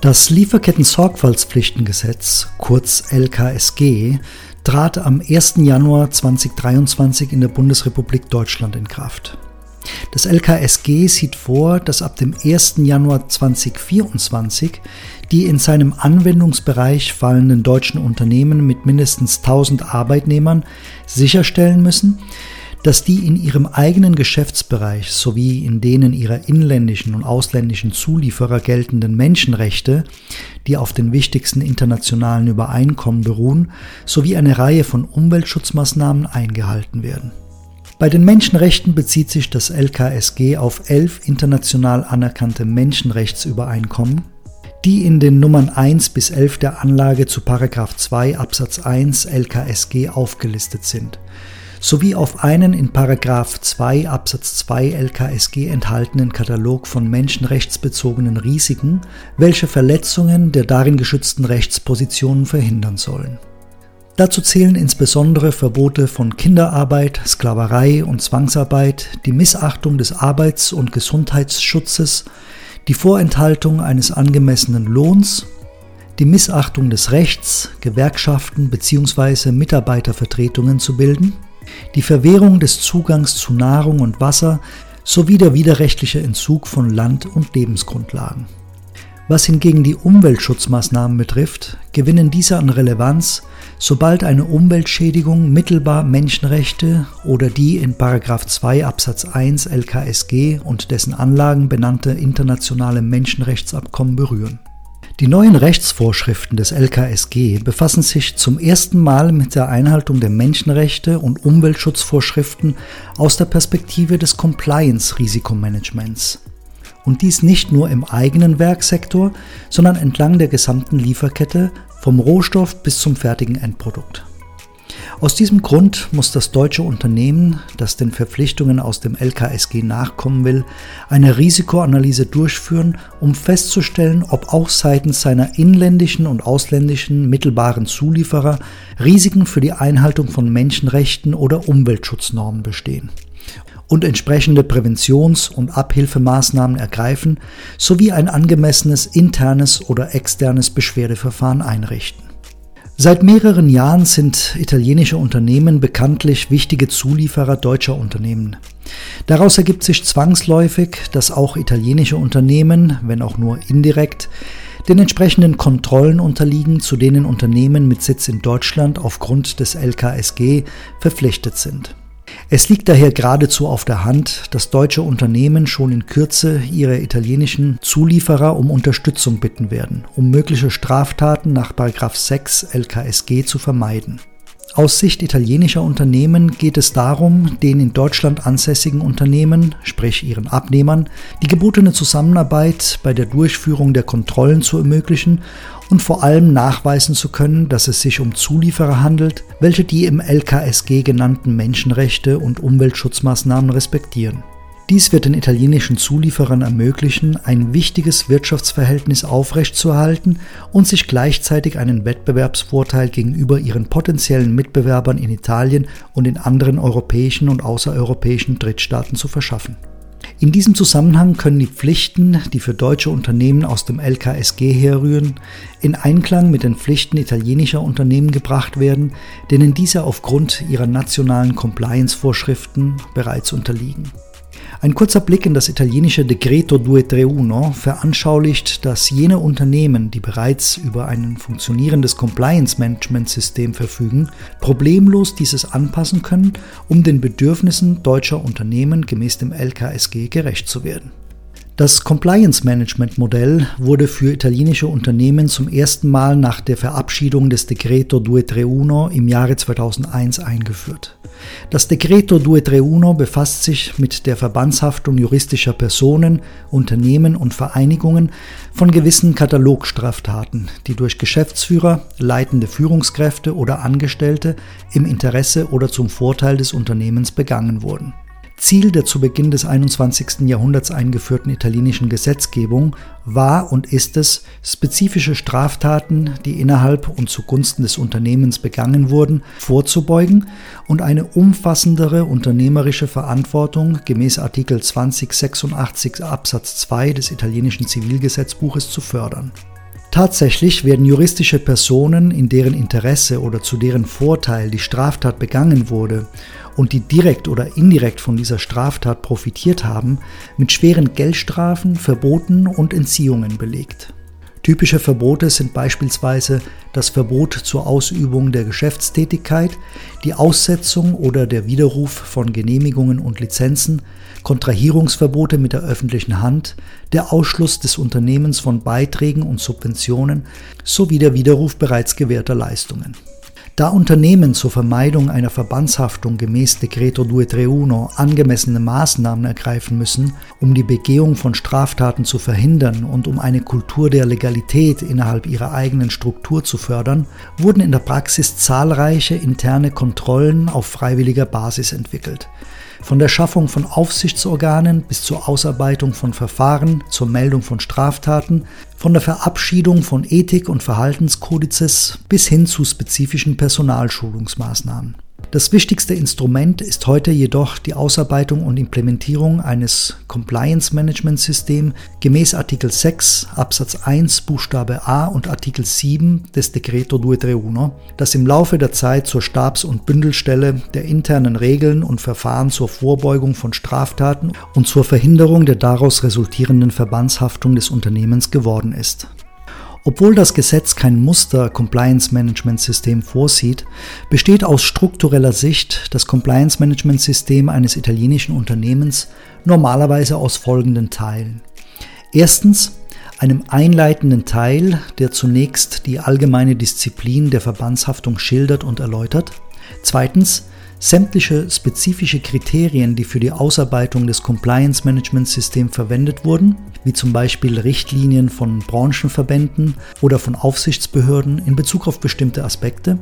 Das Lieferketten-Sorgfaltspflichtengesetz, kurz LKSG, trat am 1. Januar 2023 in der Bundesrepublik Deutschland in Kraft. Das LKSG sieht vor, dass ab dem 1. Januar 2024 die in seinem Anwendungsbereich fallenden deutschen Unternehmen mit mindestens 1000 Arbeitnehmern sicherstellen müssen, dass die in ihrem eigenen Geschäftsbereich sowie in denen ihrer inländischen und ausländischen Zulieferer geltenden Menschenrechte, die auf den wichtigsten internationalen Übereinkommen beruhen, sowie eine Reihe von Umweltschutzmaßnahmen eingehalten werden. Bei den Menschenrechten bezieht sich das LKSG auf elf international anerkannte Menschenrechtsübereinkommen, die in den Nummern 1 bis 11 der Anlage zu 2 Absatz 1 LKSG aufgelistet sind sowie auf einen in 2 Absatz 2 LKSG enthaltenen Katalog von menschenrechtsbezogenen Risiken, welche Verletzungen der darin geschützten Rechtspositionen verhindern sollen. Dazu zählen insbesondere Verbote von Kinderarbeit, Sklaverei und Zwangsarbeit, die Missachtung des Arbeits- und Gesundheitsschutzes, die Vorenthaltung eines angemessenen Lohns, die Missachtung des Rechts, Gewerkschaften bzw. Mitarbeitervertretungen zu bilden, die Verwehrung des Zugangs zu Nahrung und Wasser sowie der widerrechtliche Entzug von Land- und Lebensgrundlagen. Was hingegen die Umweltschutzmaßnahmen betrifft, gewinnen diese an Relevanz, sobald eine Umweltschädigung mittelbar Menschenrechte oder die in 2 Absatz 1 LKSG und dessen Anlagen benannte internationale Menschenrechtsabkommen berühren. Die neuen Rechtsvorschriften des LKSG befassen sich zum ersten Mal mit der Einhaltung der Menschenrechte und Umweltschutzvorschriften aus der Perspektive des Compliance-Risikomanagements. Und dies nicht nur im eigenen Werksektor, sondern entlang der gesamten Lieferkette vom Rohstoff bis zum fertigen Endprodukt. Aus diesem Grund muss das deutsche Unternehmen, das den Verpflichtungen aus dem LKSG nachkommen will, eine Risikoanalyse durchführen, um festzustellen, ob auch seitens seiner inländischen und ausländischen mittelbaren Zulieferer Risiken für die Einhaltung von Menschenrechten oder Umweltschutznormen bestehen und entsprechende Präventions- und Abhilfemaßnahmen ergreifen sowie ein angemessenes internes oder externes Beschwerdeverfahren einrichten. Seit mehreren Jahren sind italienische Unternehmen bekanntlich wichtige Zulieferer deutscher Unternehmen. Daraus ergibt sich zwangsläufig, dass auch italienische Unternehmen, wenn auch nur indirekt, den entsprechenden Kontrollen unterliegen, zu denen Unternehmen mit Sitz in Deutschland aufgrund des LKSG verpflichtet sind. Es liegt daher geradezu auf der Hand, dass deutsche Unternehmen schon in Kürze ihre italienischen Zulieferer um Unterstützung bitten werden, um mögliche Straftaten nach 6 LKSG zu vermeiden. Aus Sicht italienischer Unternehmen geht es darum, den in Deutschland ansässigen Unternehmen, sprich ihren Abnehmern, die gebotene Zusammenarbeit bei der Durchführung der Kontrollen zu ermöglichen und vor allem nachweisen zu können, dass es sich um Zulieferer handelt, welche die im LKSG genannten Menschenrechte und Umweltschutzmaßnahmen respektieren. Dies wird den italienischen Zulieferern ermöglichen, ein wichtiges Wirtschaftsverhältnis aufrechtzuerhalten und sich gleichzeitig einen Wettbewerbsvorteil gegenüber ihren potenziellen Mitbewerbern in Italien und in anderen europäischen und außereuropäischen Drittstaaten zu verschaffen. In diesem Zusammenhang können die Pflichten, die für deutsche Unternehmen aus dem LKSG herrühren, in Einklang mit den Pflichten italienischer Unternehmen gebracht werden, denen diese aufgrund ihrer nationalen Compliance-Vorschriften bereits unterliegen. Ein kurzer Blick in das italienische Decreto 231 veranschaulicht, dass jene Unternehmen, die bereits über ein funktionierendes Compliance-Management-System verfügen, problemlos dieses anpassen können, um den Bedürfnissen deutscher Unternehmen gemäß dem LKSG gerecht zu werden. Das Compliance Management Modell wurde für italienische Unternehmen zum ersten Mal nach der Verabschiedung des Decreto 231 im Jahre 2001 eingeführt. Das Decreto 231 befasst sich mit der Verbandshaftung juristischer Personen, Unternehmen und Vereinigungen von gewissen Katalogstraftaten, die durch Geschäftsführer, leitende Führungskräfte oder Angestellte im Interesse oder zum Vorteil des Unternehmens begangen wurden. Ziel der zu Beginn des 21. Jahrhunderts eingeführten italienischen Gesetzgebung war und ist es, spezifische Straftaten, die innerhalb und zugunsten des Unternehmens begangen wurden, vorzubeugen und eine umfassendere unternehmerische Verantwortung gemäß Artikel 2086 Absatz 2 des italienischen Zivilgesetzbuches zu fördern. Tatsächlich werden juristische Personen, in deren Interesse oder zu deren Vorteil die Straftat begangen wurde und die direkt oder indirekt von dieser Straftat profitiert haben, mit schweren Geldstrafen, Verboten und Entziehungen belegt. Typische Verbote sind beispielsweise das Verbot zur Ausübung der Geschäftstätigkeit, die Aussetzung oder der Widerruf von Genehmigungen und Lizenzen, Kontrahierungsverbote mit der öffentlichen Hand, der Ausschluss des Unternehmens von Beiträgen und Subventionen sowie der Widerruf bereits gewährter Leistungen. Da Unternehmen zur Vermeidung einer Verbandshaftung gemäß Decreto 231 angemessene Maßnahmen ergreifen müssen, um die Begehung von Straftaten zu verhindern und um eine Kultur der Legalität innerhalb ihrer eigenen Struktur zu fördern, wurden in der Praxis zahlreiche interne Kontrollen auf freiwilliger Basis entwickelt. Von der Schaffung von Aufsichtsorganen bis zur Ausarbeitung von Verfahren zur Meldung von Straftaten, von der Verabschiedung von Ethik- und Verhaltenskodizes bis hin zu spezifischen Personalschulungsmaßnahmen. Das wichtigste Instrument ist heute jedoch die Ausarbeitung und Implementierung eines Compliance Management System gemäß Artikel 6 Absatz 1 Buchstabe A und Artikel 7 des Decreto 231, das im Laufe der Zeit zur Stabs- und Bündelstelle der internen Regeln und Verfahren zur Vorbeugung von Straftaten und zur Verhinderung der daraus resultierenden Verbandshaftung des Unternehmens geworden ist. Obwohl das Gesetz kein Muster-Compliance-Management-System vorsieht, besteht aus struktureller Sicht das Compliance-Management-System eines italienischen Unternehmens normalerweise aus folgenden Teilen. Erstens einem einleitenden Teil, der zunächst die allgemeine Disziplin der Verbandshaftung schildert und erläutert. Zweitens sämtliche spezifische Kriterien, die für die Ausarbeitung des Compliance Management Systems verwendet wurden, wie zum Beispiel Richtlinien von Branchenverbänden oder von Aufsichtsbehörden in Bezug auf bestimmte Aspekte.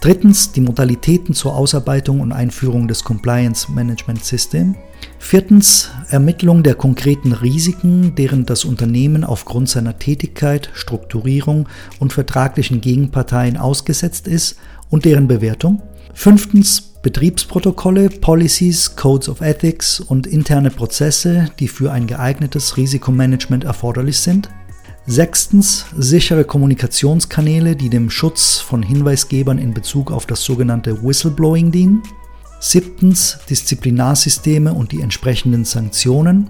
Drittens die Modalitäten zur Ausarbeitung und Einführung des Compliance Management System. Viertens Ermittlung der konkreten Risiken, deren das Unternehmen aufgrund seiner Tätigkeit, Strukturierung und vertraglichen Gegenparteien ausgesetzt ist und deren Bewertung. Fünftens Betriebsprotokolle, Policies, Codes of Ethics und interne Prozesse, die für ein geeignetes Risikomanagement erforderlich sind. Sechstens sichere Kommunikationskanäle, die dem Schutz von Hinweisgebern in Bezug auf das sogenannte Whistleblowing dienen. Siebtens Disziplinarsysteme und die entsprechenden Sanktionen.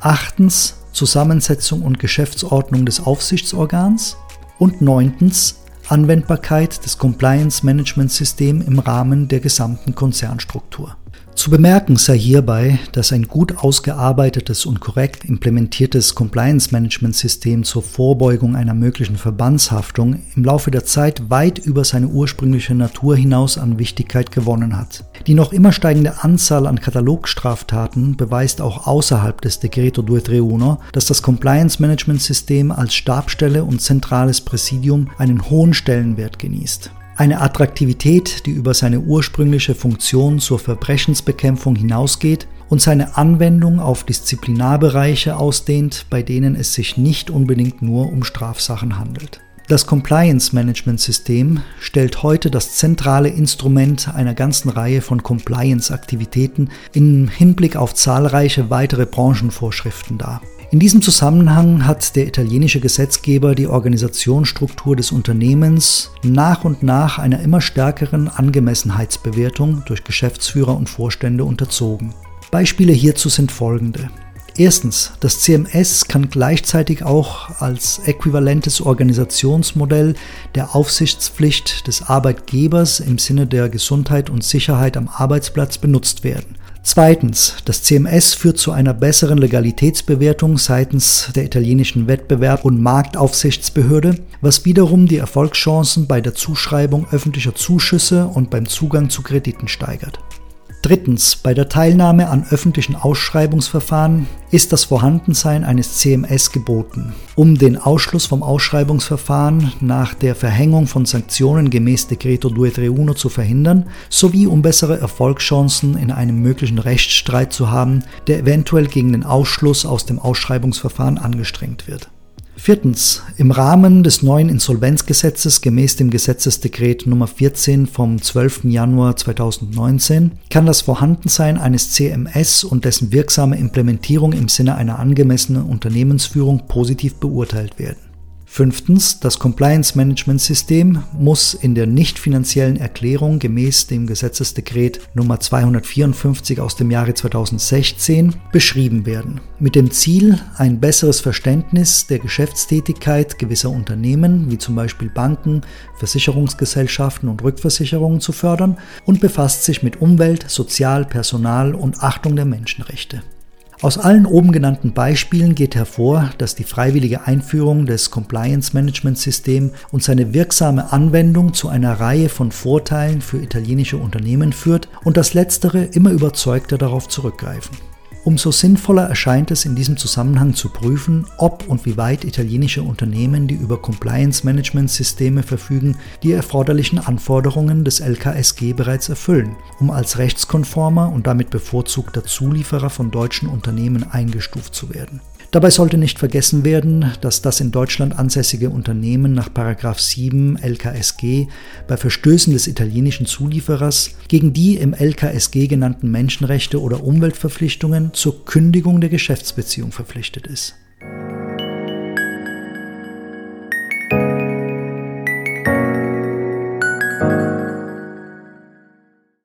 Achtens Zusammensetzung und Geschäftsordnung des Aufsichtsorgans. Und neuntens Anwendbarkeit des Compliance Management System im Rahmen der gesamten Konzernstruktur. Zu bemerken sei hierbei, dass ein gut ausgearbeitetes und korrekt implementiertes Compliance-Management-System zur Vorbeugung einer möglichen Verbandshaftung im Laufe der Zeit weit über seine ursprüngliche Natur hinaus an Wichtigkeit gewonnen hat. Die noch immer steigende Anzahl an Katalogstraftaten beweist auch außerhalb des Decreto 231, dass das Compliance-Management-System als Stabstelle und zentrales Präsidium einen hohen Stellenwert genießt. Eine Attraktivität, die über seine ursprüngliche Funktion zur Verbrechensbekämpfung hinausgeht und seine Anwendung auf Disziplinarbereiche ausdehnt, bei denen es sich nicht unbedingt nur um Strafsachen handelt. Das Compliance Management System stellt heute das zentrale Instrument einer ganzen Reihe von Compliance-Aktivitäten im Hinblick auf zahlreiche weitere Branchenvorschriften dar. In diesem Zusammenhang hat der italienische Gesetzgeber die Organisationsstruktur des Unternehmens nach und nach einer immer stärkeren Angemessenheitsbewertung durch Geschäftsführer und Vorstände unterzogen. Beispiele hierzu sind folgende. Erstens, das CMS kann gleichzeitig auch als äquivalentes Organisationsmodell der Aufsichtspflicht des Arbeitgebers im Sinne der Gesundheit und Sicherheit am Arbeitsplatz benutzt werden. Zweitens, das CMS führt zu einer besseren Legalitätsbewertung seitens der italienischen Wettbewerb- und Marktaufsichtsbehörde, was wiederum die Erfolgschancen bei der Zuschreibung öffentlicher Zuschüsse und beim Zugang zu Krediten steigert. Drittens, bei der Teilnahme an öffentlichen Ausschreibungsverfahren ist das Vorhandensein eines CMS geboten, um den Ausschluss vom Ausschreibungsverfahren nach der Verhängung von Sanktionen gemäß Decreto 231 zu verhindern, sowie um bessere Erfolgschancen in einem möglichen Rechtsstreit zu haben, der eventuell gegen den Ausschluss aus dem Ausschreibungsverfahren angestrengt wird. Viertens. Im Rahmen des neuen Insolvenzgesetzes gemäß dem Gesetzesdekret Nummer 14 vom 12. Januar 2019 kann das Vorhandensein eines CMS und dessen wirksame Implementierung im Sinne einer angemessenen Unternehmensführung positiv beurteilt werden. Fünftens, das Compliance Management System muss in der nicht finanziellen Erklärung gemäß dem Gesetzesdekret Nummer 254 aus dem Jahre 2016 beschrieben werden, mit dem Ziel, ein besseres Verständnis der Geschäftstätigkeit gewisser Unternehmen, wie zum Beispiel Banken, Versicherungsgesellschaften und Rückversicherungen zu fördern und befasst sich mit Umwelt, Sozial-, Personal- und Achtung der Menschenrechte. Aus allen oben genannten Beispielen geht hervor, dass die freiwillige Einführung des Compliance Management System und seine wirksame Anwendung zu einer Reihe von Vorteilen für italienische Unternehmen führt und dass letztere immer überzeugter darauf zurückgreifen. Umso sinnvoller erscheint es in diesem Zusammenhang zu prüfen, ob und wie weit italienische Unternehmen, die über Compliance-Management-Systeme verfügen, die erforderlichen Anforderungen des LKSG bereits erfüllen, um als rechtskonformer und damit bevorzugter Zulieferer von deutschen Unternehmen eingestuft zu werden. Dabei sollte nicht vergessen werden, dass das in Deutschland ansässige Unternehmen nach 7 LKSG bei Verstößen des italienischen Zulieferers gegen die im LKSG genannten Menschenrechte oder Umweltverpflichtungen zur Kündigung der Geschäftsbeziehung verpflichtet ist.